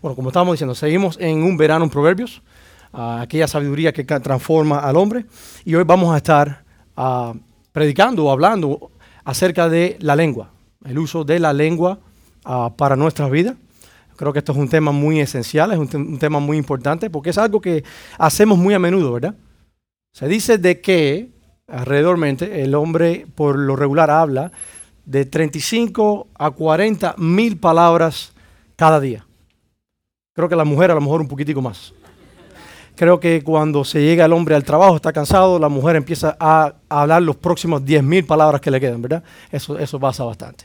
Bueno, como estábamos diciendo, seguimos en un verano en Proverbios, ah, aquella sabiduría que transforma al hombre. Y hoy vamos a estar ah, predicando o hablando acerca de la lengua, el uso de la lengua ah, para nuestras vidas. Creo que esto es un tema muy esencial, es un tema muy importante, porque es algo que hacemos muy a menudo, ¿verdad? Se dice de que alrededormente el hombre por lo regular habla de 35 a 40 mil palabras cada día. Creo que la mujer a lo mejor un poquitico más. Creo que cuando se llega el hombre al trabajo, está cansado, la mujer empieza a, hablar los próximos 10 mil palabras que le quedan, ¿verdad? Eso, eso pasa bastante.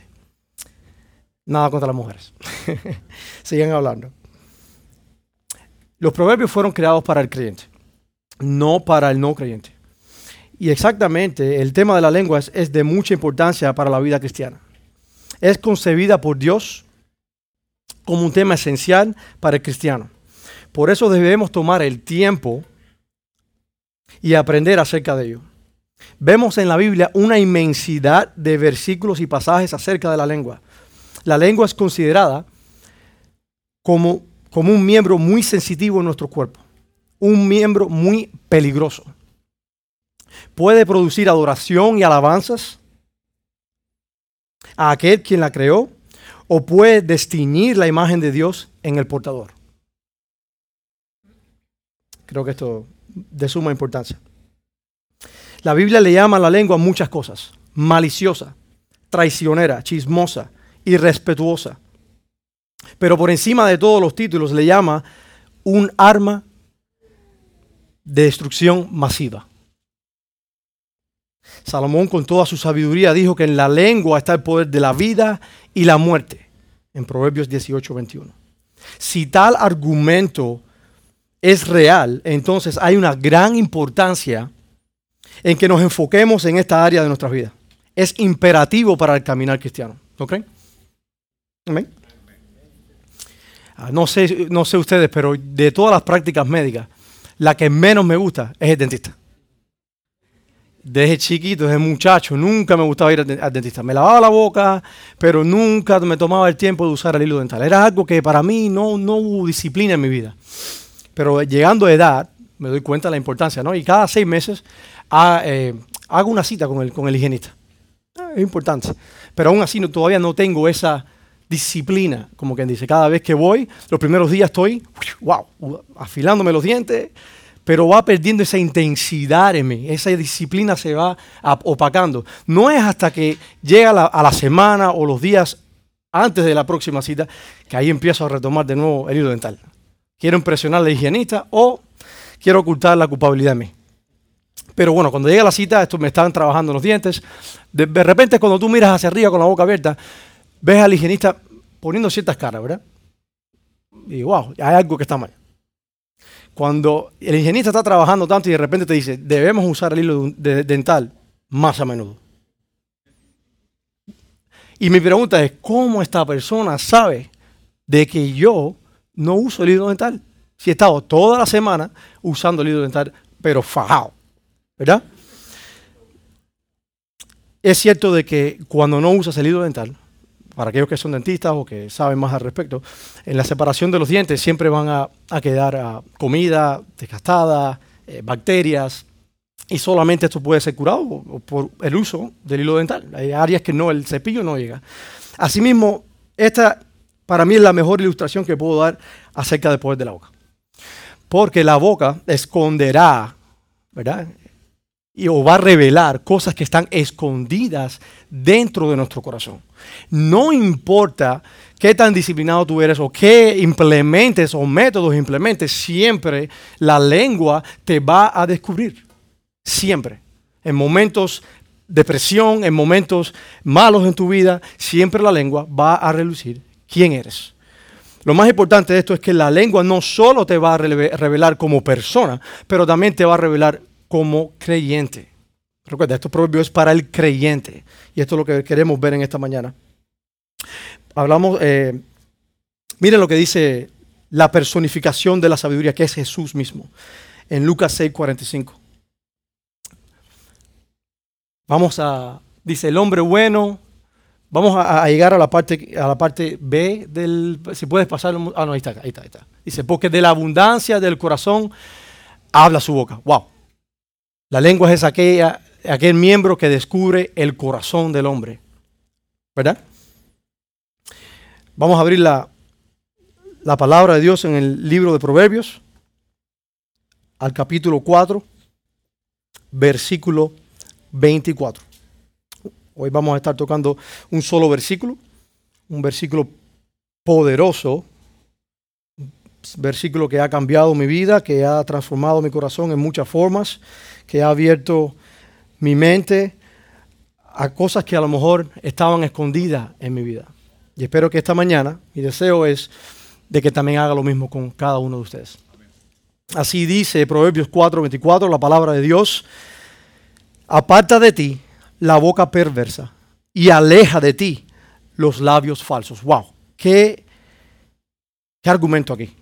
Nada contra las mujeres. Sigan hablando. Los proverbios fueron creados para el creyente, no para el no creyente. Y exactamente, el tema de la lengua es de mucha importancia para la vida cristiana. Es concebida por Dios como un tema esencial para el cristiano. Por eso debemos tomar el tiempo y aprender acerca de ello. Vemos en la Biblia una inmensidad de versículos y pasajes acerca de la lengua. La lengua es considerada como, como un miembro muy sensitivo en nuestro cuerpo, un miembro muy peligroso. Puede producir adoración y alabanzas a aquel quien la creó o puede destiñir la imagen de Dios en el portador. Creo que esto de suma importancia. La Biblia le llama a la lengua muchas cosas. Maliciosa, traicionera, chismosa, irrespetuosa. Pero por encima de todos los títulos le llama un arma de destrucción masiva. Salomón con toda su sabiduría dijo que en la lengua está el poder de la vida y la muerte. En Proverbios 18, 21. Si tal argumento es real, entonces hay una gran importancia en que nos enfoquemos en esta área de nuestras vidas. Es imperativo para el caminar cristiano. ¿No creen? Amén. Ah, no, sé, no sé ustedes, pero de todas las prácticas médicas, la que menos me gusta es el dentista. Desde chiquito, desde muchacho, nunca me gustaba ir al de- al dentista. Me lavaba la boca, pero nunca me tomaba el tiempo de usar el hilo dental. Era algo que para mí no, no hubo disciplina en mi vida. Pero llegando a edad, me doy cuenta de la importancia, ¿no? Y cada seis meses ah, eh, hago una cita con el, con el higienista. Es importante. Pero aún así todavía no tengo esa disciplina, como quien dice. Cada vez que voy, los primeros días estoy, wow, afilándome los dientes, pero va perdiendo esa intensidad en mí. Esa disciplina se va opacando. No es hasta que llega a la semana o los días antes de la próxima cita que ahí empiezo a retomar de nuevo el hilo dental. Quiero impresionar al higienista o quiero ocultar la culpabilidad en mí. Pero bueno, cuando llega la cita, esto me están trabajando los dientes. De, de repente, cuando tú miras hacia arriba con la boca abierta, ves al higienista poniendo ciertas caras, ¿verdad? Y wow, hay algo que está mal. Cuando el higienista está trabajando tanto y de repente te dice, debemos usar el hilo de- dental más a menudo. Y mi pregunta es, ¿cómo esta persona sabe de que yo no uso el hilo dental? Si he estado toda la semana usando el hilo dental, pero fajado, ¿verdad? Es cierto de que cuando no usas el hilo dental, para aquellos que son dentistas o que saben más al respecto, en la separación de los dientes siempre van a, quedar ah, comida desgastada, eh, bacterias, y solamente esto puede ser curado o por el uso del hilo dental. Hay áreas que no, el cepillo no llega. Asimismo, esta para mí es la mejor ilustración que puedo dar acerca del poder de la boca. Porque la boca esconderá, ¿verdad? Y o va a revelar cosas que están escondidas dentro de nuestro corazón. No importa qué tan disciplinado tú eres o qué implementes o métodos implementes, siempre la lengua te va a descubrir. Siempre. En momentos de presión, en momentos malos en tu vida, siempre la lengua va a relucir quién eres. Lo más importante de esto es que la lengua no solo te va a revelar como persona, pero también te va a revelar como creyente. Recuerda, estos proverbios es para el creyente. Y esto es lo que queremos ver en esta mañana. Hablamos, eh, miren lo que dice la personificación de la sabiduría, que es Jesús mismo, en Lucas 6, 45. Vamos a, dice, el hombre bueno Vamos a, llegar a la parte a la parte B del si puedes pasar ah no ahí está, ahí está, ahí está. Dice, porque de la abundancia del corazón habla su boca. Wow. La lengua es aquella, aquel miembro que descubre el corazón del hombre. ¿Verdad? Vamos a abrir la, la palabra de Dios en el libro de Proverbios, al capítulo 4, versículo 24. Hoy vamos a estar tocando un solo versículo, un versículo poderoso, versículo que ha cambiado mi vida, que ha transformado mi corazón en muchas formas, que ha abierto mi mente a cosas que a lo mejor estaban escondidas en mi vida. Y espero que esta mañana, mi deseo es de que también haga lo mismo con cada uno de ustedes. Así dice Proverbios 4:24, la palabra de Dios, aparta de ti la boca perversa y aleja de ti los labios falsos. ¡Wow! ¿Qué, qué argumento aquí?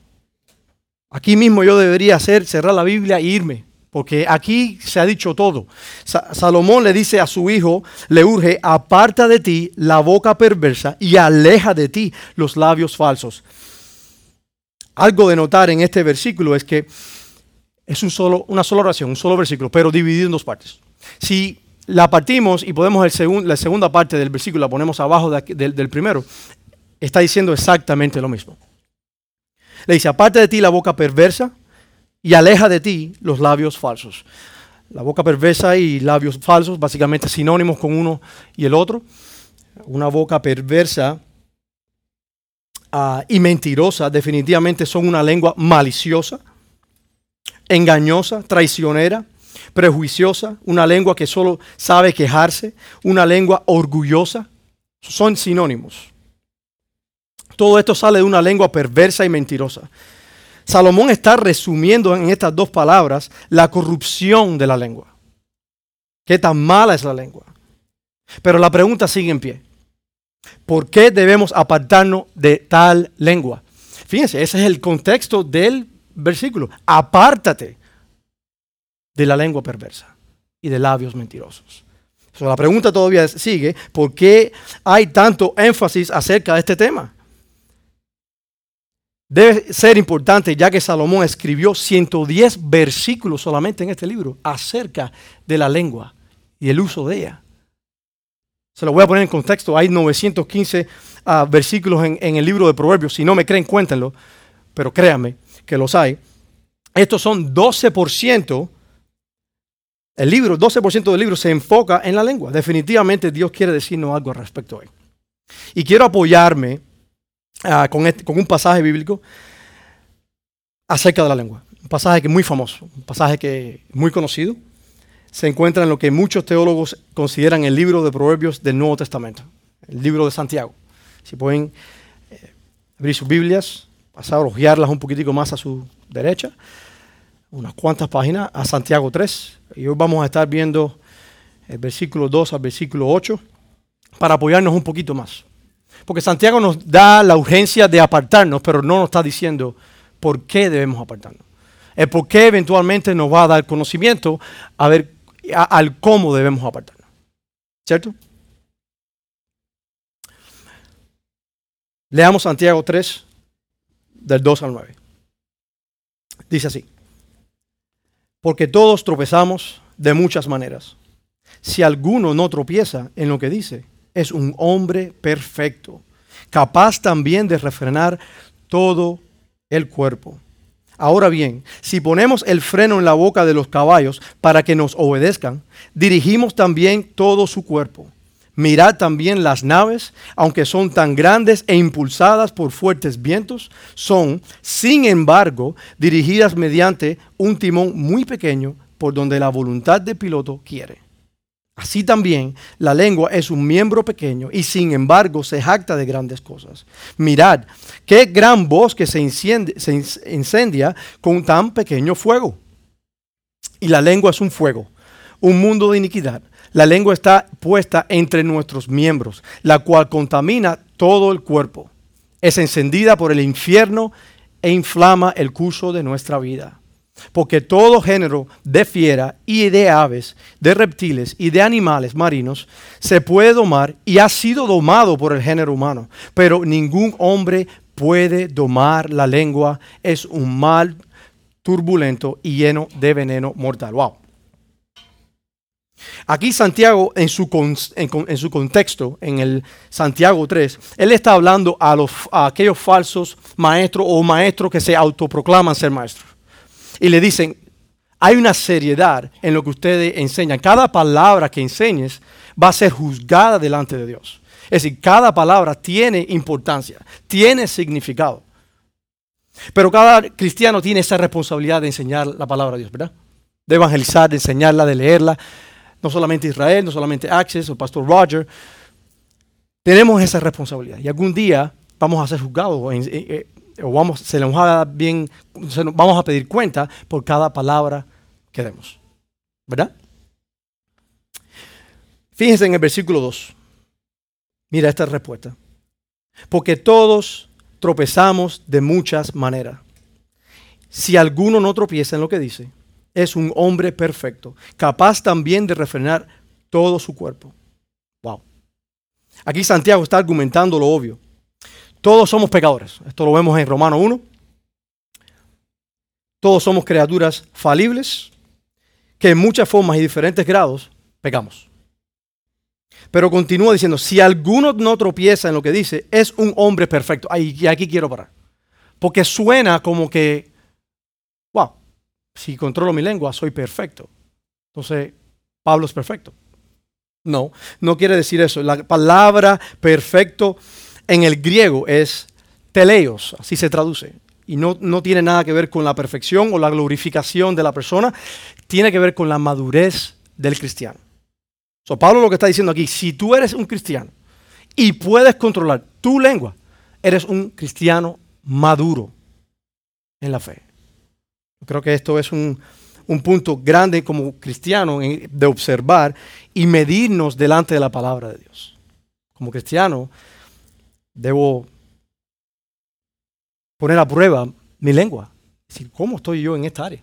Aquí mismo yo debería hacer, cerrar la Biblia e irme, porque aquí se ha dicho todo. Salomón le dice a su hijo, le urge, aparta de ti la boca perversa y aleja de ti los labios falsos. Algo de notar en este versículo es que es una sola oración, un solo versículo, pero dividido en dos partes. Si la partimos y podemos la segunda parte del versículo, la ponemos abajo del primero, está diciendo exactamente lo mismo. Le dice, aparte de ti la boca perversa y aleja de ti los labios falsos. La boca perversa y labios falsos, básicamente sinónimos con uno y el otro. Una boca perversa ah, y mentirosa definitivamente son una lengua maliciosa, engañosa, traicionera, prejuiciosa, una lengua que solo sabe quejarse, una lengua orgullosa. Son sinónimos. Todo esto sale de una lengua perversa y mentirosa. Salomón está resumiendo en estas dos palabras la corrupción de la lengua. Qué tan mala es la lengua. Pero la pregunta sigue en pie. ¿Por qué debemos apartarnos de tal lengua? Fíjense, ese es el contexto del versículo. Apártate de la lengua perversa y de labios mentirosos. la pregunta todavía sigue, ¿por qué hay tanto énfasis acerca de este tema? Debe ser importante ya que Salomón escribió 110 versículos solamente en este libro acerca de la lengua y el uso de ella. Se lo voy a poner en contexto. Hay 915 ah, versículos en, el libro de Proverbios. Si no me creen, cuéntenlo. Pero créanme que los hay. Estos son 12%. El libro, 12% del libro se enfoca en la lengua. Definitivamente Dios quiere decirnos algo al respecto hoy. Y quiero apoyarme Ah, este, con, un pasaje bíblico acerca de la lengua. Un pasaje que es muy famoso, un pasaje que es muy conocido. Se encuentra en lo que muchos teólogos consideran el libro de Proverbios del Nuevo Testamento, el libro de Santiago. Si pueden eh, abrir sus Biblias, pasar a hojearlas un poquitico más a su derecha, unas cuantas páginas, a Santiago 3. Y hoy vamos a estar viendo el versículo 2 al versículo 8 para apoyarnos un poquito más. Porque Santiago nos da la urgencia de apartarnos, pero no nos está diciendo por qué debemos apartarnos. El por qué eventualmente nos va a dar conocimiento a ver al cómo debemos apartarnos. ¿Cierto? Leamos Santiago 3, del 2 al 9. Dice así. Porque todos tropezamos de muchas maneras. Si alguno no tropieza en lo que dice, es un hombre perfecto, capaz también de refrenar todo el cuerpo. Ahora bien, si ponemos el freno en la boca de los caballos para que nos obedezcan, dirigimos también todo su cuerpo. Mirad también las naves, aunque son tan grandes e impulsadas por fuertes vientos, son, sin embargo, dirigidas mediante un timón muy pequeño por donde la voluntad del piloto quiere. Así también la lengua es un miembro pequeño y sin embargo se jacta de grandes cosas. Mirad, qué gran bosque se, se incendia con tan pequeño fuego. Y la lengua es un fuego, un mundo de iniquidad. La lengua está puesta entre nuestros miembros, la cual contamina todo el cuerpo. Es encendida por el infierno e inflama el curso de nuestra vida. Porque todo género de fiera y de aves, de reptiles y de animales marinos se puede domar y ha sido domado por el género humano, pero ningún hombre puede domar la lengua, es un mal turbulento y lleno de veneno mortal. Wow. Aquí Santiago, en su, en, su, contexto, en el Santiago 3, él está hablando a, los, a aquellos falsos maestros o maestros que se autoproclaman ser maestros. Y le dicen, hay una seriedad en lo que ustedes enseñan. Cada palabra que enseñes va a ser juzgada delante de Dios. Es decir, cada palabra tiene importancia, tiene significado. Pero cada cristiano tiene esa responsabilidad de enseñar la palabra de Dios, ¿verdad? De evangelizar, de enseñarla, de leerla. No solamente Israel, no solamente Access o Pastor Roger. Tenemos esa responsabilidad. Y algún día vamos a ser juzgados o vamos, se nos va bien, vamos a pedir cuenta por cada palabra que demos. ¿Verdad? Fíjense en el versículo 2. Mira esta respuesta. Porque todos tropezamos de muchas maneras. Si alguno no tropieza en lo que dice, es un hombre perfecto, capaz también de refrenar todo su cuerpo. Wow. Aquí Santiago está argumentando lo obvio. Todos somos pecadores. Esto lo vemos en Romano 1. Todos somos criaturas falibles que en muchas formas y diferentes grados pecamos. Pero continúa diciendo, si alguno no tropieza en lo que dice, es un hombre perfecto. y aquí quiero parar. Porque suena como que, wow, si controlo mi lengua, soy perfecto. Entonces, Pablo es perfecto. No, no quiere decir eso. La palabra perfecto en el griego es teleios, así se traduce. Y no, no tiene nada que ver con la perfección o la glorificación de la persona, tiene que ver con la madurez del cristiano. So, Pablo lo que está diciendo aquí, si tú eres un cristiano y puedes controlar tu lengua, eres un cristiano maduro en la fe. Creo que esto es un, punto grande como cristiano de observar y medirnos delante de la palabra de Dios. Como cristiano, debo poner a prueba mi lengua. Es decir, ¿cómo estoy yo en esta área?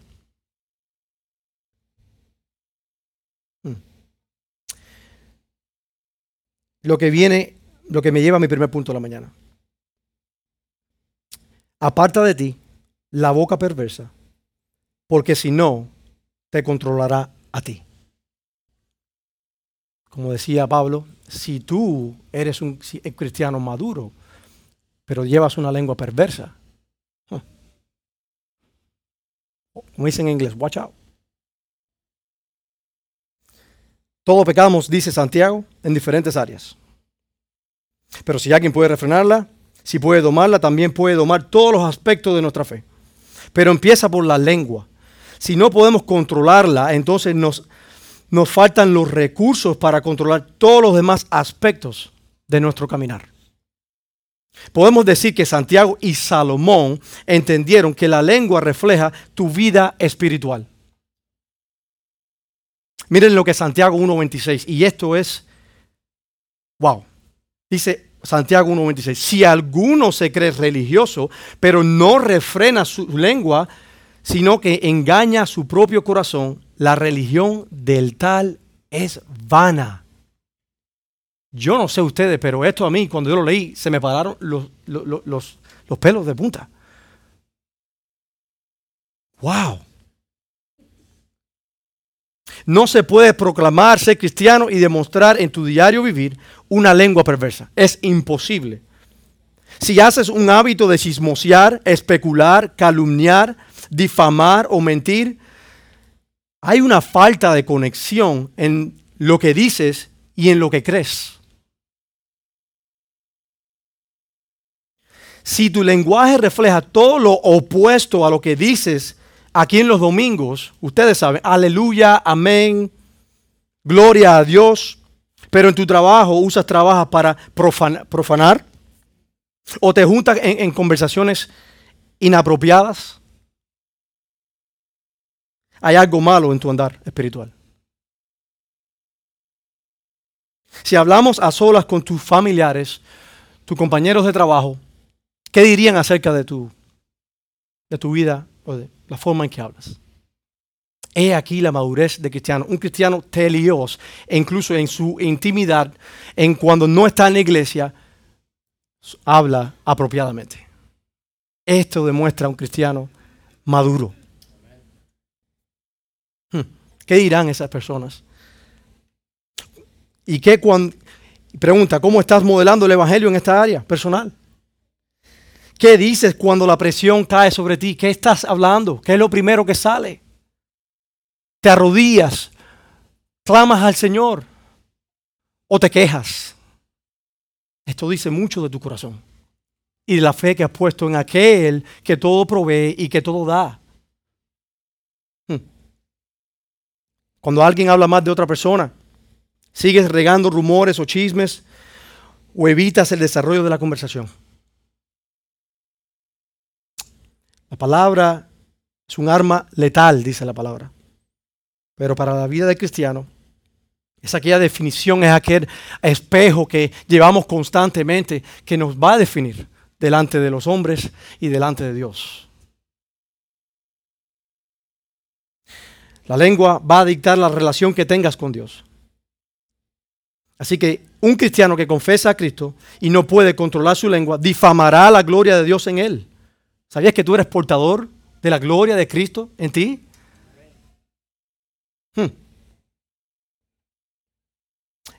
lo que viene, lo que me lleva a mi primer punto de la mañana. Aparta de ti la boca perversa, porque si no, te controlará a ti. Como decía Pablo, si tú eres un cristiano maduro, pero llevas una lengua perversa, como dicen en inglés, watch out. Todos pecamos, dice Santiago, en diferentes áreas. Pero si alguien puede refrenarla, si puede domarla, también puede domar todos los aspectos de nuestra fe. Pero empieza por la lengua. Si no podemos controlarla, entonces nos, nos faltan los recursos para controlar todos los demás aspectos de nuestro caminar. Podemos decir que Santiago y Salomón entendieron que la lengua refleja tu vida espiritual. Miren lo que Santiago 1.26, y esto es, wow, dice Santiago 1.26, si alguno se cree religioso, pero no refrena su lengua, sino que engaña a su propio corazón, la religión del tal es vana. Yo no sé ustedes, pero esto a mí, cuando yo lo leí, se me pararon los, los, los pelos de punta. ¡Wow! No se puede proclamar ser cristiano y demostrar en tu diario vivir una lengua perversa. Es imposible. Si haces un hábito de chismosear, especular, calumniar, difamar o mentir, hay una falta de conexión en lo que dices y en lo que crees. Si tu lenguaje refleja todo lo opuesto a lo que dices aquí en los domingos, ustedes saben, aleluya, amén, gloria a Dios, pero en tu trabajo usas trabajas para profanar o te juntas en, en conversaciones inapropiadas. Hay algo malo en tu andar espiritual. Si hablamos a solas con tus familiares, tus compañeros de trabajo, ¿qué dirían acerca de tu, de tu vida o de la forma en que hablas. He aquí la madurez de cristiano. Un cristiano telios, e incluso en su intimidad, en cuando no está en la iglesia, habla apropiadamente. Esto demuestra un cristiano maduro. ¿Qué dirán esas personas? ¿Y qué cuando, pregunta, ¿cómo estás modelando el Evangelio en esta área personal? ¿Qué dices cuando la presión cae sobre ti? ¿Qué estás hablando? ¿Qué es lo primero que sale? ¿Te arrodillas? ¿Clamas al Señor? ¿O te quejas? Esto dice mucho de tu corazón y de la fe que has puesto en aquel que todo provee y que todo da. Hmm. Cuando alguien habla más de otra persona, sigues regando rumores o chismes o evitas el desarrollo de la conversación. La palabra es un arma letal, dice la palabra. Pero para la vida del cristiano, es aquella definición, es aquel espejo que llevamos constantemente que nos va a definir delante de los hombres y delante de Dios. La lengua va a dictar la relación que tengas con Dios. Así que un cristiano que confesa a Cristo y no puede controlar su lengua, difamará la gloria de Dios en él. ¿Sabías que tú eres portador de la gloria de Cristo en ti? Hmm.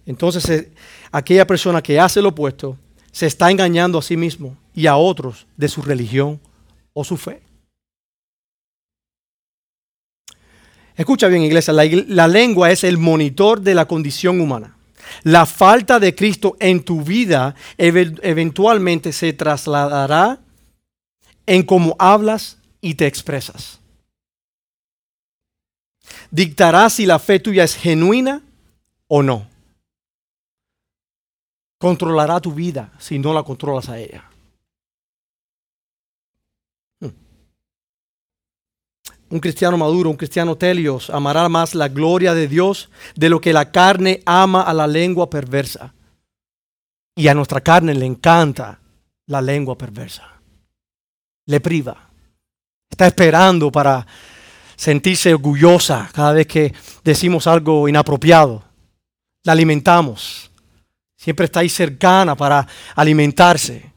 Entonces, eh, aquella persona que hace lo opuesto se está engañando a sí mismo y a otros de su religión o su fe. Escucha bien, iglesia, la, lengua es el monitor de la condición humana. La falta de Cristo en tu vida eventualmente se trasladará en cómo hablas y te expresas. Dictará si la fe tuya es genuina o no. Controlará tu vida si no la controlas a ella. Un cristiano maduro, un cristiano telios, amará más la gloria de Dios de lo que la carne ama a la lengua perversa. Y a nuestra carne le encanta la lengua perversa. Le priva. Está esperando para sentirse orgullosa cada vez que decimos algo inapropiado. La alimentamos. Siempre está ahí cercana para alimentarse.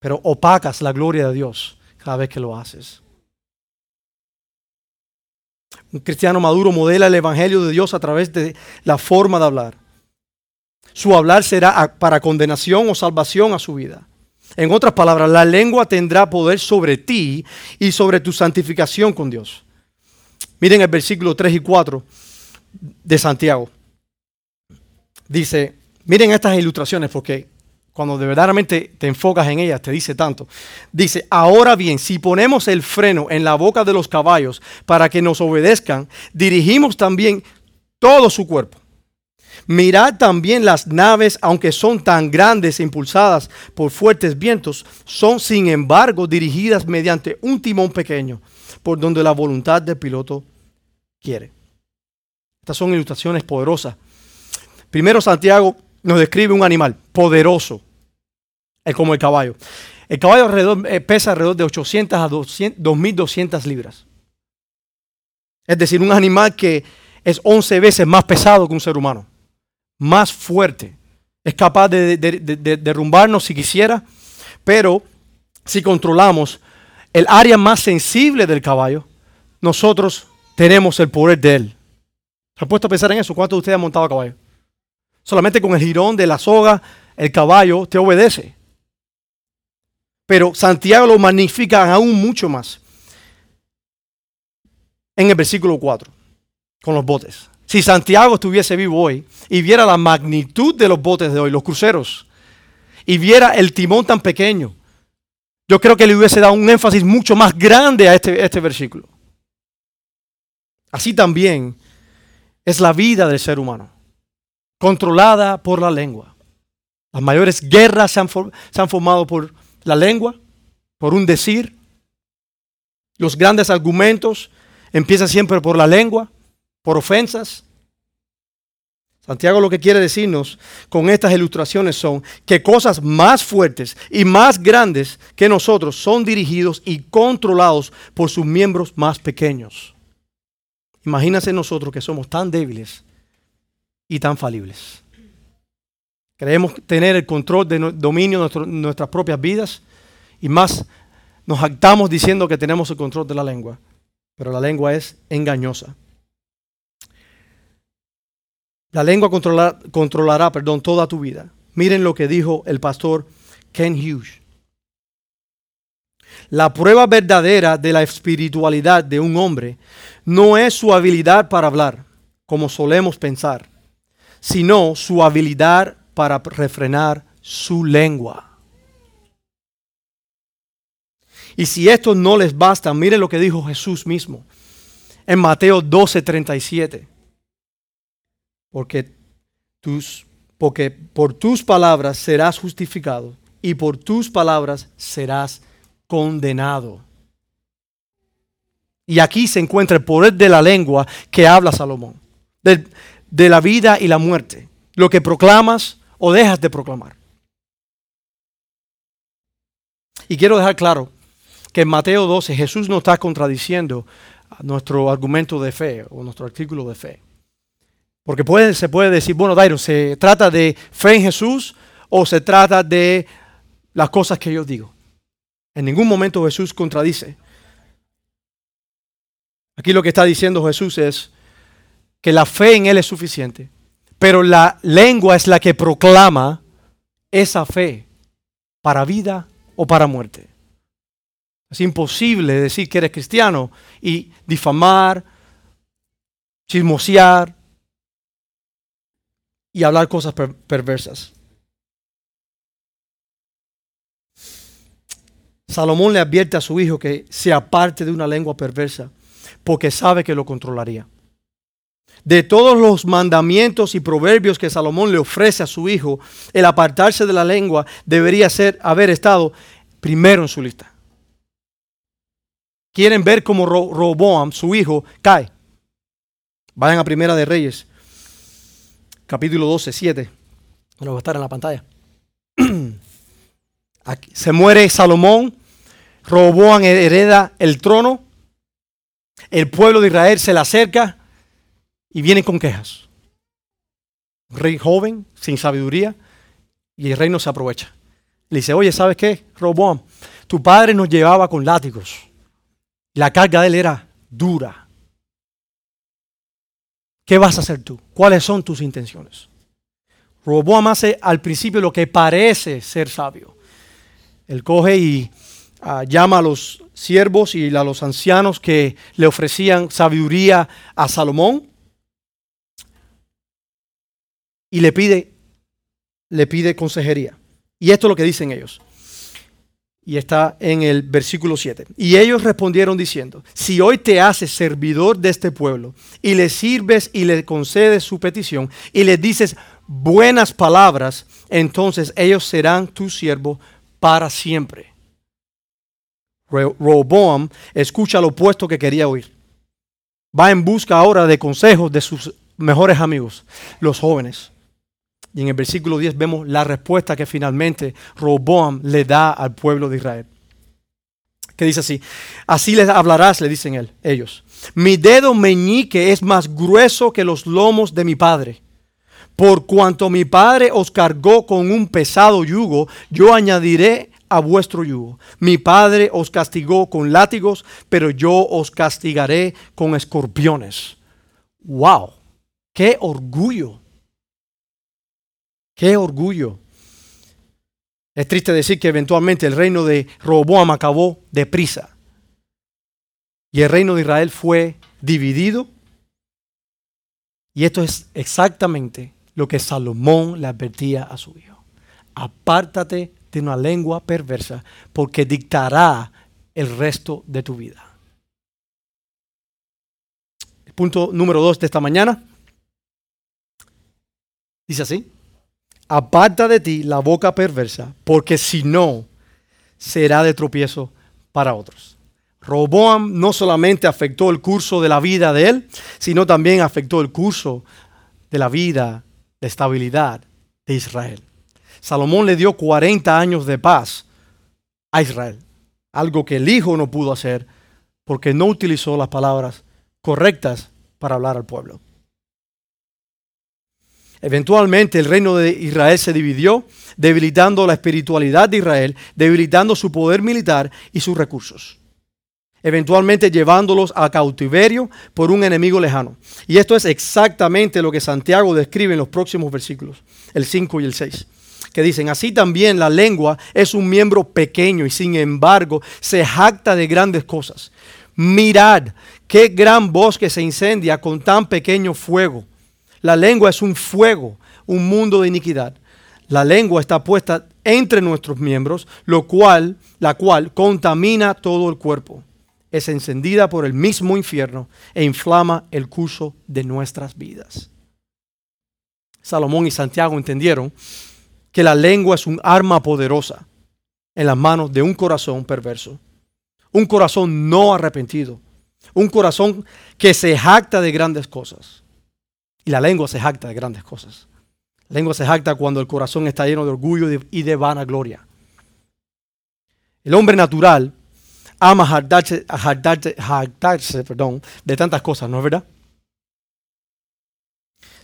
Pero opacas la gloria de Dios cada vez que lo haces. Un cristiano maduro modela el Evangelio de Dios a través de la forma de hablar. Su hablar será para condenación o salvación a su vida. En otras palabras, la lengua tendrá poder sobre ti y sobre tu santificación con Dios. Miren el versículo 3 y 4 de Santiago. Dice, miren estas ilustraciones porque cuando de verdaderamente te enfocas en ellas, te dice tanto. Dice, ahora bien, si ponemos el freno en la boca de los caballos para que nos obedezcan, dirigimos también todo su cuerpo. Mirad también las naves, aunque son tan grandes e impulsadas por fuertes vientos, son sin embargo dirigidas mediante un timón pequeño, por donde la voluntad del piloto quiere. Estas son ilustraciones poderosas. Primero Santiago nos describe un animal poderoso, es como el caballo. El caballo eh, pesa alrededor de 800 a 2200 libras. Es decir, un animal que es 11 veces más pesado que un ser humano, más fuerte. Es capaz de, derrumbarnos si quisiera, pero si controlamos el área más sensible del caballo, nosotros tenemos el poder de él. ¿Se han puesto a pensar en eso? ¿Cuántos de ustedes han montado a caballo? Solamente con el girón de la soga, el caballo te obedece. Pero Santiago lo magnifica aún mucho más. En el versículo 4, con los botes. Si Santiago estuviese vivo hoy y viera la magnitud de los botes de hoy, los cruceros, y viera el timón tan pequeño, yo creo que le hubiese dado un énfasis mucho más grande a este, este versículo. Así también es la vida del ser humano, controlada por la lengua. Las mayores guerras se han, se han formado por la lengua, por un decir. Los grandes argumentos empiezan siempre por la lengua, por ofensas. Santiago lo que quiere decirnos con estas ilustraciones son que cosas más fuertes y más grandes que nosotros son dirigidos y controlados por sus miembros más pequeños. Imagínense nosotros que somos tan débiles y tan falibles. Creemos tener el control de dominio de nuestras propias vidas y más nos actamos diciendo que tenemos el control de la lengua, pero la lengua es engañosa. La lengua controlará perdón, toda tu vida. Miren lo que dijo el pastor Ken Hughes. La prueba verdadera de la espiritualidad de un hombre no es su habilidad para hablar, como solemos pensar, sino su habilidad para refrenar su lengua. Y si esto no les basta, miren lo que dijo Jesús mismo en Mateo 12:37 porque, tus, porque por tus palabras serás justificado y por tus palabras serás condenado. Y aquí se encuentra el poder de la lengua que habla Salomón, de, de la vida y la muerte, lo que proclamas o dejas de proclamar. Y quiero dejar claro que en Mateo 12 Jesús no está contradiciendo nuestro argumento de fe o nuestro artículo de fe. Porque puede, se puede decir, bueno, Dairo, ¿se trata de fe en Jesús o se trata de las cosas que yo digo? En ningún momento Jesús contradice. Aquí lo que está diciendo Jesús es que la fe en Él es suficiente, pero la lengua es la que proclama esa fe para vida o para muerte. Es imposible decir que eres cristiano y difamar, chismosear, y hablar cosas perversas. Salomón le advierte a su hijo que se aparte de una lengua perversa, porque sabe que lo controlaría. De todos los mandamientos y proverbios que Salomón le ofrece a su hijo, el apartarse de la lengua debería ser haber estado primero en su lista. Quieren ver cómo Roboam, su hijo, cae. Vayan a Primera de Reyes, capítulo 12, 7. Bueno, va a estar en la pantalla. se muere Salomón, Roboam hereda el trono, el pueblo de Israel se le acerca y viene con quejas. rey joven, sin sabiduría, y el rey no se aprovecha. Le dice, oye, ¿sabes qué, Roboam? Tu padre nos llevaba con látigos. La carga de él era dura. ¿Qué vas a hacer tú? ¿Cuáles son tus intenciones? Roboam hace al principio lo que parece ser sabio. Él coge y ah, llama a los siervos y a los ancianos que le ofrecían sabiduría a Salomón y le pide, le pide consejería. Y esto es lo que dicen ellos y está en el versículo 7. Y ellos respondieron diciendo, si hoy te haces servidor de este pueblo y le sirves y le concedes su petición y le dices buenas palabras, entonces ellos serán tu siervo para siempre. Roboam escucha lo opuesto que quería oír. Va en busca ahora de consejos de sus mejores amigos, los jóvenes. Y en el versículo 10 vemos la respuesta que finalmente Roboam le da al pueblo de Israel. Que dice así, así les hablarás, le dicen él, ellos. Mi dedo meñique es más grueso que los lomos de mi padre. Por cuanto mi padre os cargó con un pesado yugo, yo añadiré a vuestro yugo. Mi padre os castigó con látigos, pero yo os castigaré con escorpiones. ¡Wow! ¡Qué orgullo! Qué orgullo. Es triste decir que eventualmente el reino de Roboam acabó deprisa. Y el reino de Israel fue dividido. Y esto es exactamente lo que Salomón le advertía a su hijo. Apártate de una lengua perversa porque dictará el resto de tu vida. Punto número dos de esta mañana dice así aparta de ti la boca perversa, porque si no, será de tropiezo para otros. Roboam no solamente afectó el curso de la vida de él, sino también afectó el curso de la vida la estabilidad de Israel. Salomón le dio 40 años de paz a Israel, algo que el hijo no pudo hacer porque no utilizó las palabras correctas para hablar al pueblo. Eventualmente el reino de Israel se dividió, debilitando la espiritualidad de Israel, debilitando su poder militar y sus recursos. Eventualmente llevándolos a cautiverio por un enemigo lejano. Y esto es exactamente lo que Santiago describe en los próximos versículos, el 5 y el 6 que dicen, así también la lengua es un miembro pequeño y sin embargo se jacta de grandes cosas. Mirad qué gran bosque se incendia con tan pequeño fuego. La lengua es un fuego, un mundo de iniquidad. La lengua está puesta entre nuestros miembros, lo cual, la cual contamina todo el cuerpo. Es encendida por el mismo infierno e inflama el curso de nuestras vidas. Salomón y Santiago entendieron que la lengua es un arma poderosa en las manos de un corazón perverso, un corazón no arrepentido, un corazón que se jacta de grandes cosas. Y la lengua se jacta de grandes cosas. La lengua se jacta cuando el corazón está lleno de orgullo y de vanagloria. El hombre natural ama jactarse, jactarse perdón, de tantas cosas, ¿no es verdad?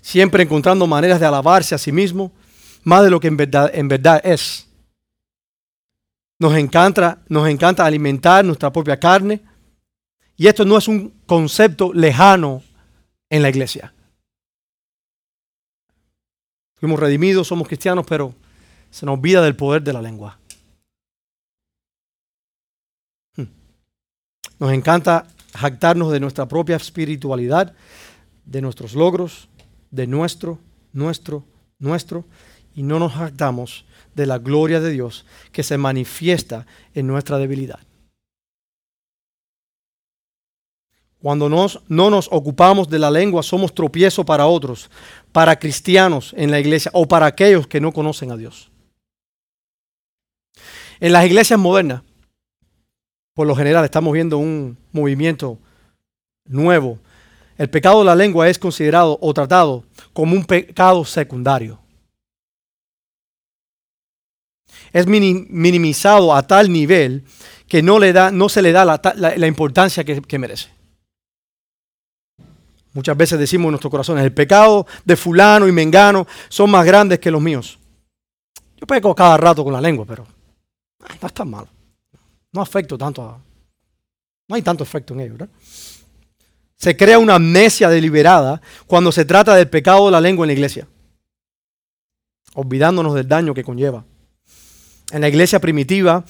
Siempre encontrando maneras de alabarse a sí mismo más de lo que en verdad, en verdad es. Nos encanta, nos encanta alimentar nuestra propia carne. Y esto no es un concepto lejano en la iglesia. Fuimos redimidos, somos cristianos, pero se nos olvida del poder de la lengua. Hmm. Nos encanta jactarnos de nuestra propia espiritualidad, de nuestros logros, de nuestro, nuestro, nuestro y no nos jactamos de la gloria de Dios que se manifiesta en nuestra debilidad. Cuando nos, no nos ocupamos de la lengua, somos tropiezo para otros, para cristianos en la iglesia o para aquellos que no conocen a Dios. En las iglesias modernas, por lo general, estamos viendo un movimiento nuevo. El pecado de la lengua es considerado o tratado como un pecado secundario. es minimizado a tal nivel que no, le da, no se le da la, importancia que, que, merece. Muchas veces decimos en nuestro corazón, el pecado de fulano y mengano son más grandes que los míos. Yo peco cada rato con la lengua, pero no es tan malo. No afecto tanto a... No hay tanto efecto en ello, ¿verdad? Se crea una amnesia deliberada cuando se trata del pecado de la lengua en la iglesia, olvidándonos del daño que conlleva en la iglesia primitiva,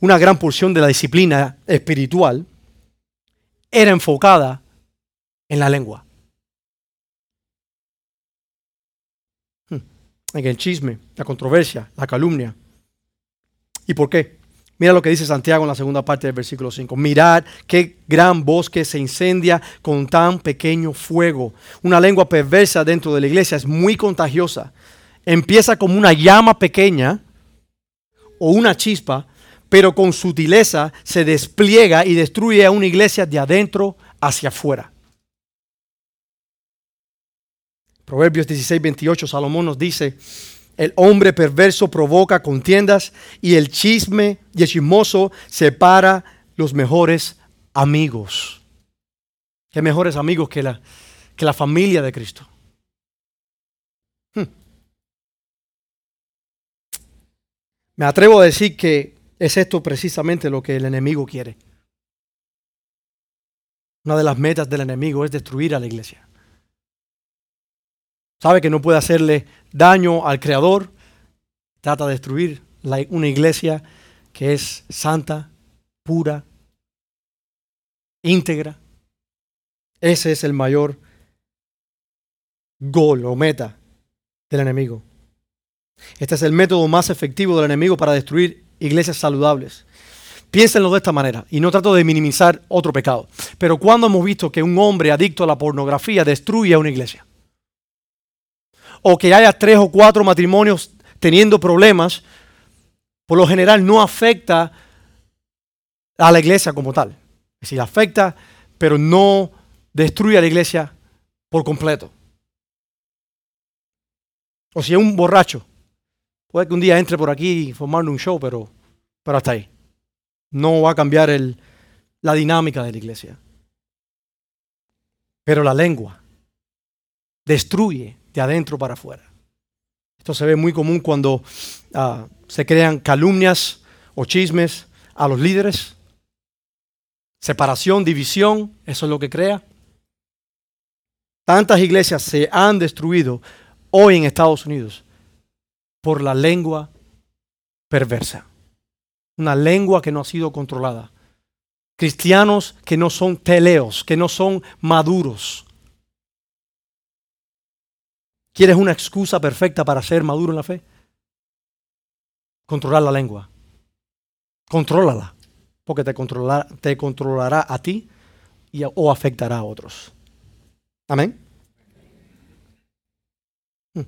una gran porción de la disciplina espiritual era enfocada en la lengua. Hmm. En el chisme, la controversia, la calumnia. ¿Y por qué? Mira lo que dice Santiago en la segunda parte del versículo 5. Mirad qué gran bosque se incendia con tan pequeño fuego. Una lengua perversa dentro de la iglesia es muy contagiosa. Empieza como una llama pequeña o una chispa, pero con sutileza se despliega y destruye a una iglesia de adentro hacia afuera. Proverbios 16, 28, Salomón nos dice, el hombre perverso provoca contiendas y el chisme y el chismoso separa los mejores amigos. ¿Qué mejores amigos que la, que la familia de Cristo? Me atrevo a decir que es esto precisamente lo que el enemigo quiere. Una de las metas del enemigo es destruir a la iglesia. Sabe que no puede hacerle daño al Creador. Trata de destruir una iglesia que es santa, pura, íntegra. Ese es el mayor gol o meta del enemigo. Este es el método más efectivo del enemigo para destruir iglesias saludables. Piénsenlo de esta manera, y no trato de minimizar otro pecado, pero ¿cuándo hemos visto que un hombre adicto a la pornografía destruye a una iglesia? O que haya tres o cuatro matrimonios teniendo problemas, por lo general no afecta a la iglesia como tal. Es decir, afecta, pero no destruye a la iglesia por completo. O si es un borracho, puede que un día entre por aquí formando un show, pero, pero hasta ahí. No va a cambiar la dinámica de la iglesia. Pero la lengua destruye de adentro para afuera. Esto se ve muy común cuando ah, se crean calumnias o chismes a los líderes. Separación, división, eso es lo que crea. Tantas iglesias se han destruido hoy en Estados Unidos por la lengua perversa. Una lengua que no ha sido controlada. Cristianos que no son teleos, que no son maduros. ¿Quieres una excusa perfecta para ser maduro en la fe? Controlar la lengua. Contrólala, porque te controlará, te controlará a ti y, o afectará a otros. Amén. Hmm.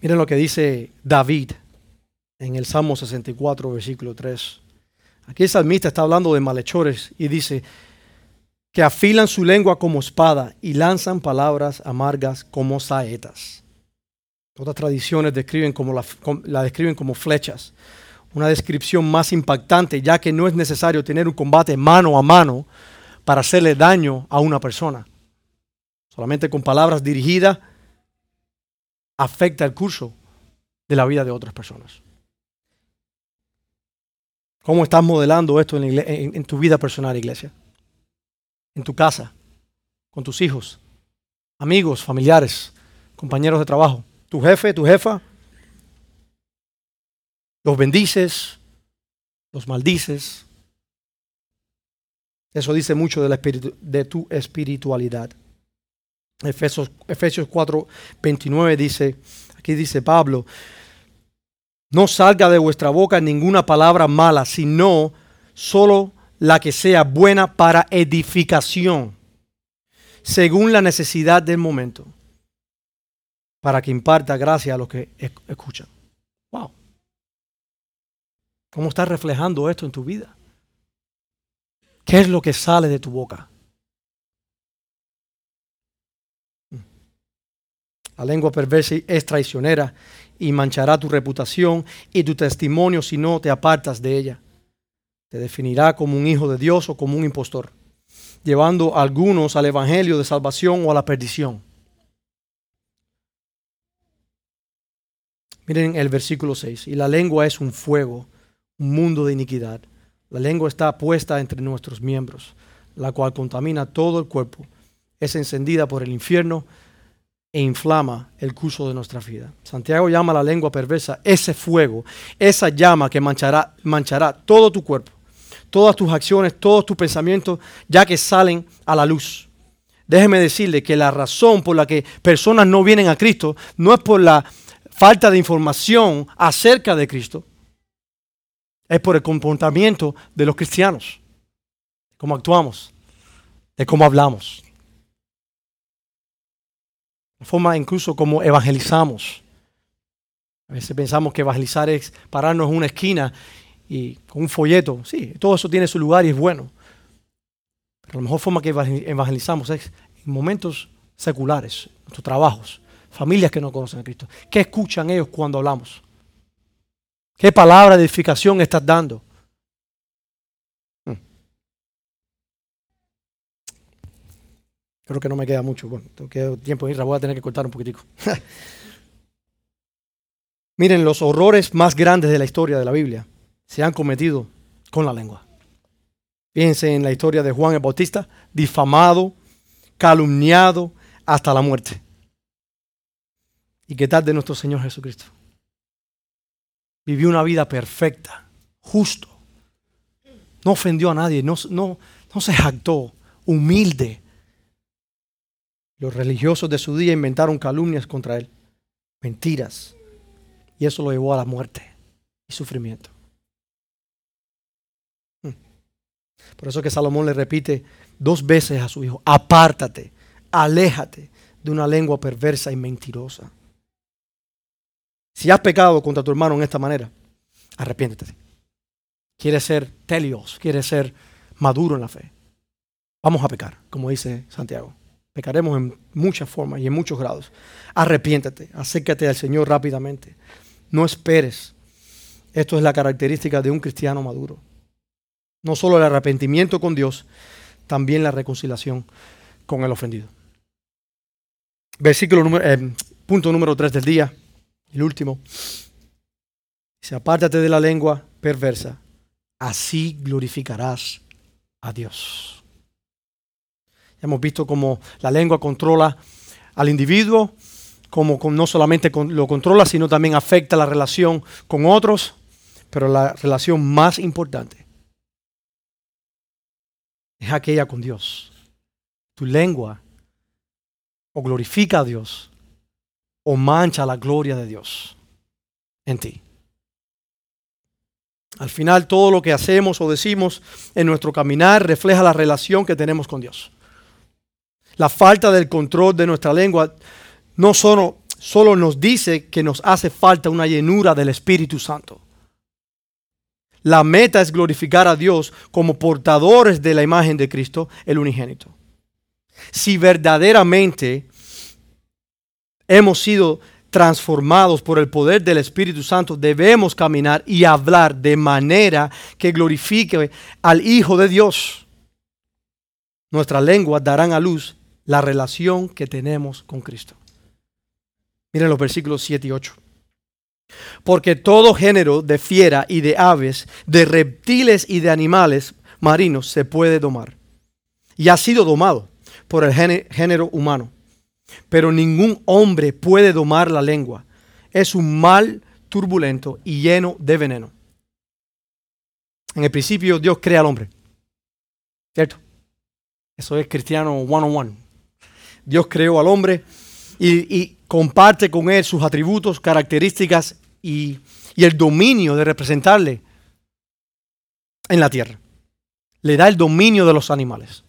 Miren lo que dice David en el Salmo 64, versículo 3. Aquí el salmista está hablando de malhechores y dice que afilan su lengua como espada y lanzan palabras amargas como saetas. Otras tradiciones describen como la, la describen como flechas. Una descripción más impactante, ya que no es necesario tener un combate mano a mano para hacerle daño a una persona. Solamente con palabras dirigidas afecta el curso de la vida de otras personas. ¿Cómo estás modelando esto en, tu vida personal, iglesia? En tu casa, con tus hijos, amigos, familiares, compañeros de trabajo, tu jefe, tu jefa. Los bendices, los maldices. Eso dice mucho de, tu espiritualidad. Efesios, Efesios 4, 29 dice, aquí dice Pablo, no salga de vuestra boca ninguna palabra mala, sino solo la que sea buena para edificación, según la necesidad del momento, para que imparta gracia a los que escuchan. Wow. ¿Cómo estás reflejando esto en tu vida? ¿Qué es lo que sale de tu boca? La lengua perversa es traicionera y manchará tu reputación y tu testimonio si no te apartas de ella. Te definirá como un hijo de Dios o como un impostor, llevando a algunos al evangelio de salvación o a la perdición. Miren el versículo 6. Y la lengua es un fuego, un mundo de iniquidad. La lengua está puesta entre nuestros miembros, la cual contamina todo el cuerpo. Es encendida por el infierno e inflama el curso de nuestra vida. Santiago llama la lengua perversa ese fuego, esa llama que manchará todo tu cuerpo, todas tus acciones, todos tus pensamientos, ya que salen a la luz. Déjeme decirle que la razón por la que personas no vienen a Cristo no es por la falta de información acerca de Cristo, es por el comportamiento de los cristianos, cómo actuamos, de cómo hablamos la forma incluso como evangelizamos. A veces pensamos que evangelizar es pararnos en una esquina y con un folleto. Sí, todo eso tiene su lugar y es bueno. Pero la mejor forma que evangelizamos es en momentos seculares, nuestros trabajos, familias que no conocen a Cristo. ¿Qué escuchan ellos cuando hablamos? ¿Qué palabra de edificación estás dando? Creo que no me queda mucho. Bueno, tengo que tiempo de ir, voy a tener que cortar un poquitico. Miren, los horrores más grandes de la historia de la Biblia se han cometido con la lengua. Fíjense en la historia de Juan el Bautista, difamado, calumniado hasta la muerte. ¿Y qué tal de nuestro Señor Jesucristo? Vivió una vida perfecta, justo. No ofendió a nadie, no, no, no se jactó, humilde, los religiosos de su día inventaron calumnias contra él, mentiras, y eso lo llevó a la muerte y sufrimiento. Hmm. Por eso que Salomón le repite dos veces a su hijo, apártate, aléjate de una lengua perversa y mentirosa. Si has pecado contra tu hermano en esta manera, arrepiéntete. Quieres ser telios, quieres ser maduro en la fe. Vamos a pecar, como dice Santiago Pecaremos en muchas formas y en muchos grados. Arrepiéntate, acércate al Señor rápidamente. No esperes. Esto es la característica de un cristiano maduro. No solo el arrepentimiento con Dios, también la reconciliación con el ofendido. Versículo número, eh, punto número 3 del día, el último. Dice, apártate de la lengua perversa, así glorificarás a Dios. Hemos visto cómo la lengua controla al individuo, como no solamente lo controla, sino también afecta la relación con otros, pero la relación más importante es aquella con Dios. Tu lengua o glorifica a Dios o mancha la gloria de Dios en ti. Al final todo lo que hacemos o decimos en nuestro caminar refleja la relación que tenemos con Dios. La falta del control de nuestra lengua no solo, solo nos dice que nos hace falta una llenura del Espíritu Santo. La meta es glorificar a Dios como portadores de la imagen de Cristo, el unigénito. Si verdaderamente hemos sido transformados por el poder del Espíritu Santo, debemos caminar y hablar de manera que glorifique al Hijo de Dios. Nuestras lenguas darán a luz la relación que tenemos con Cristo. Miren los versículos 7 y 8. Porque todo género de fiera y de aves, de reptiles y de animales marinos se puede domar. Y ha sido domado por el género humano pero ningún hombre puede domar la lengua. Es un mal turbulento y lleno de veneno. En el principio Dios crea al hombre. ¿Cierto? Eso es cristiano one on one. Dios creó al hombre y, comparte con él sus atributos, características y, el dominio de representarle en la tierra. Le da el dominio de los animales.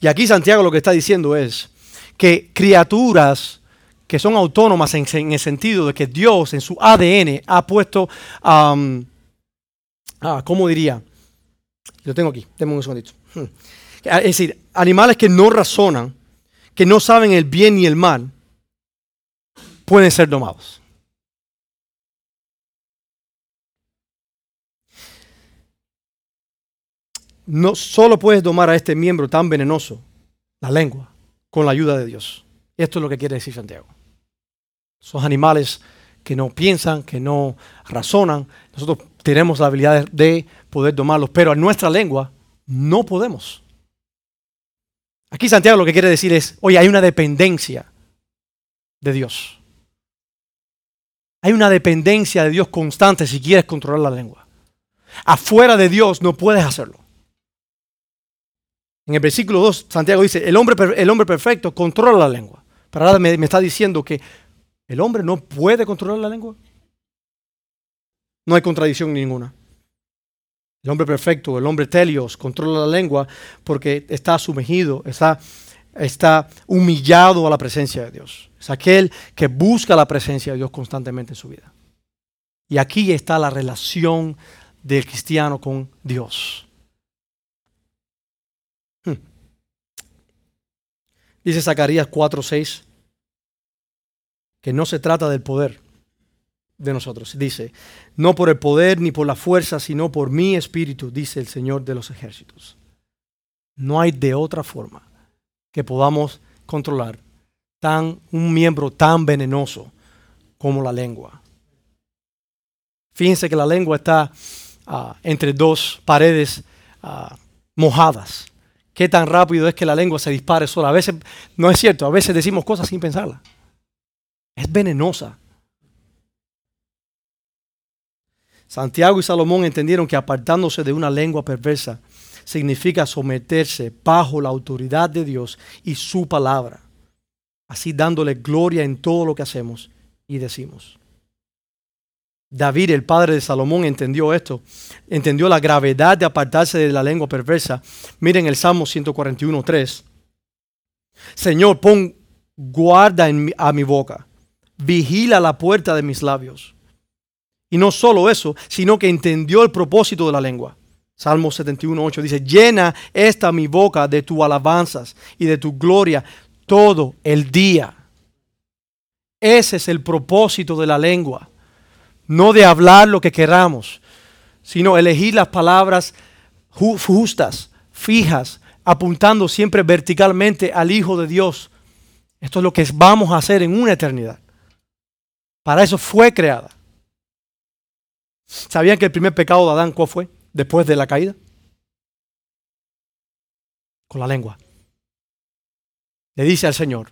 Y aquí Santiago lo que está diciendo es, que criaturas que son autónomas en, el sentido de que Dios en su ADN ha puesto, ah, ¿cómo diría? Lo tengo aquí, tengo un segundito. Hmm. Es decir, animales que no razonan, que no saben el bien ni el mal, pueden ser domados. No solo puedes domar a este miembro tan venenoso, la lengua, con la ayuda de Dios. Esto es lo que quiere decir Santiago. Son animales que no piensan, que no razonan. Nosotros tenemos la habilidad de poder domarlos, pero en nuestra lengua no podemos. Aquí Santiago lo que quiere decir es, oye, hay una dependencia de Dios. Hay una dependencia de Dios constante si quieres controlar la lengua. Afuera de Dios no puedes hacerlo. En el versículo 2, Santiago dice, el hombre, el hombre perfecto controla la lengua. Pero ahora me, me está diciendo que el hombre no puede controlar la lengua. No hay contradicción ninguna. El hombre perfecto, el hombre telios, controla la lengua porque está sumergido, está, está humillado a la presencia de Dios. Es aquel que busca la presencia de Dios constantemente en su vida. Y aquí está la relación del cristiano con Dios. Hmm. Dice Zacarías 4:6 que no se trata del poder de nosotros. Dice, no por el poder ni por la fuerza, sino por mi espíritu, dice el Señor de los ejércitos. No hay de otra forma que podamos controlar tan, un miembro tan venenoso como la lengua. Fíjense que la lengua está ah, entre dos paredes ah, mojadas qué tan rápido es que la lengua se dispare sola. A veces, no es cierto, a veces decimos cosas sin pensarla. Es venenosa. Santiago y Salomón entendieron que apartándose de una lengua perversa significa someterse bajo la autoridad de Dios y su palabra, así dándole gloria en todo lo que hacemos y decimos. David, el padre de Salomón, entendió esto, entendió la gravedad de apartarse de la lengua perversa. Miren el Salmo 141, 3. Señor, pon guarda a mi boca, vigila la puerta de mis labios. Y no solo eso, sino que entendió el propósito de la lengua. Salmo 71, 8 dice, llena esta mi boca de tus alabanzas y de tu gloria todo el día. Ese es el propósito de la lengua. No de hablar lo que queramos, sino elegir las palabras justas, fijas, apuntando siempre verticalmente al Hijo de Dios. Esto es lo que vamos a hacer en una eternidad. Para eso fue creada. ¿Sabían que el primer pecado de Adán cuál fue después de la caída? Con la lengua. Le dice al Señor,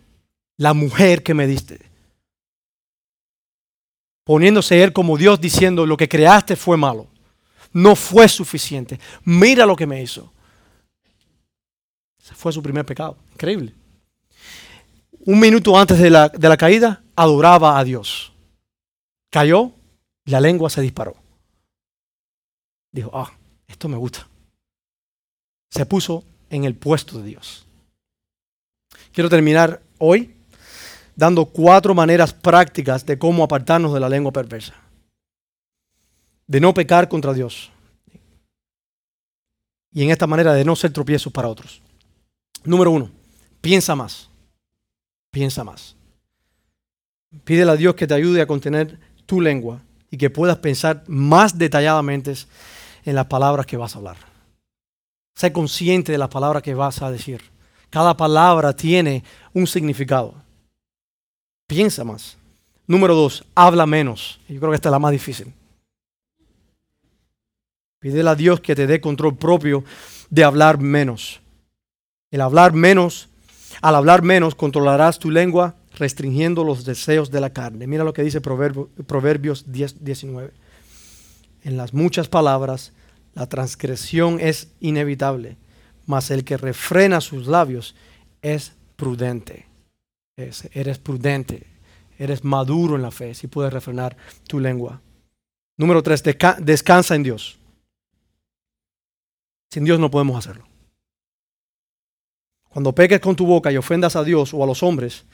la mujer que me diste. Poniéndose él como Dios diciendo, lo que creaste fue malo. No fue suficiente. Mira lo que me hizo. Ese fue su primer pecado. Increíble. Un minuto antes de la, de la caída, adoraba a Dios. Cayó y la lengua se disparó. Dijo, ah, esto me gusta. Se puso en el puesto de Dios. Quiero terminar hoy dando cuatro maneras prácticas de cómo apartarnos de la lengua perversa. De no pecar contra Dios. Y en esta manera de no ser tropiezos para otros. Número uno, piensa más. Piensa más. Pídele a Dios que te ayude a contener tu lengua y que puedas pensar más detalladamente en las palabras que vas a hablar. Sé consciente de las palabras que vas a decir. Cada palabra tiene un significado. Piensa más. Número dos, habla menos. Yo creo que esta es la más difícil. Pídele a Dios que te dé control propio de hablar menos. El hablar menos, al hablar menos, controlarás tu lengua restringiendo los deseos de la carne. Mira lo que dice Proverbios 10, 19. En las muchas palabras, la transgresión es inevitable, mas el que refrena sus labios es prudente. eres prudente, eres maduro en la fe si puedes refrenar tu lengua. Número tres, descansa en Dios. Sin Dios no podemos hacerlo. Cuando peques con tu boca y ofendas a Dios o a los hombres,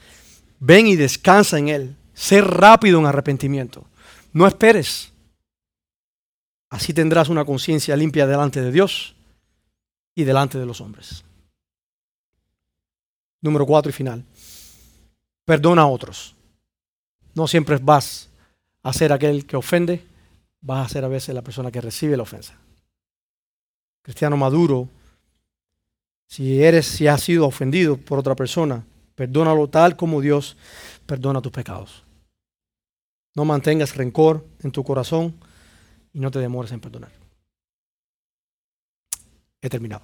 ven y descansa en Él. Sé rápido en arrepentimiento. No esperes. Así tendrás una conciencia limpia delante de Dios y delante de los hombres. Número cuatro y final. Perdona a otros. No siempre vas a ser aquel que ofende, vas a ser a veces la persona que recibe la ofensa. Cristiano maduro, si eres, si has sido ofendido por otra persona, perdónalo tal como Dios perdona tus pecados. No mantengas rencor en tu corazón y no te demores en perdonar. He terminado.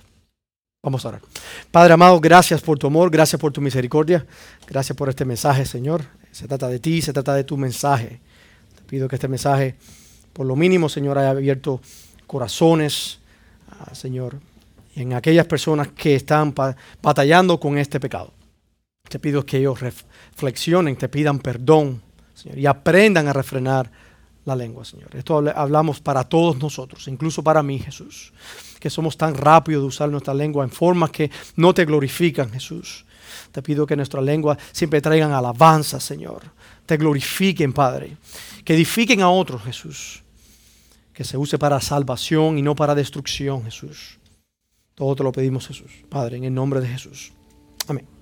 Vamos a orar. Padre amado, gracias por tu amor, gracias por tu misericordia, gracias por este mensaje, Señor. Se trata de ti, se trata de tu mensaje. Te pido que este mensaje, por lo mínimo, Señor, haya abierto corazones, ah, Señor, en aquellas personas que están batallando con este pecado. Te pido que ellos reflexionen, te pidan perdón, Señor, y aprendan a refrenar la lengua, Señor. Esto hablamos para todos nosotros, incluso para mí, Jesús, que somos tan rápidos de usar nuestra lengua en formas que no te glorifican, Jesús. Te pido que nuestra lengua siempre traigan alabanza, Señor. Te glorifiquen, Padre. Que edifiquen a otros, Jesús. Que se use para salvación y no para destrucción, Jesús. Todo te lo pedimos, Jesús. Padre, en el nombre de Jesús. Amén.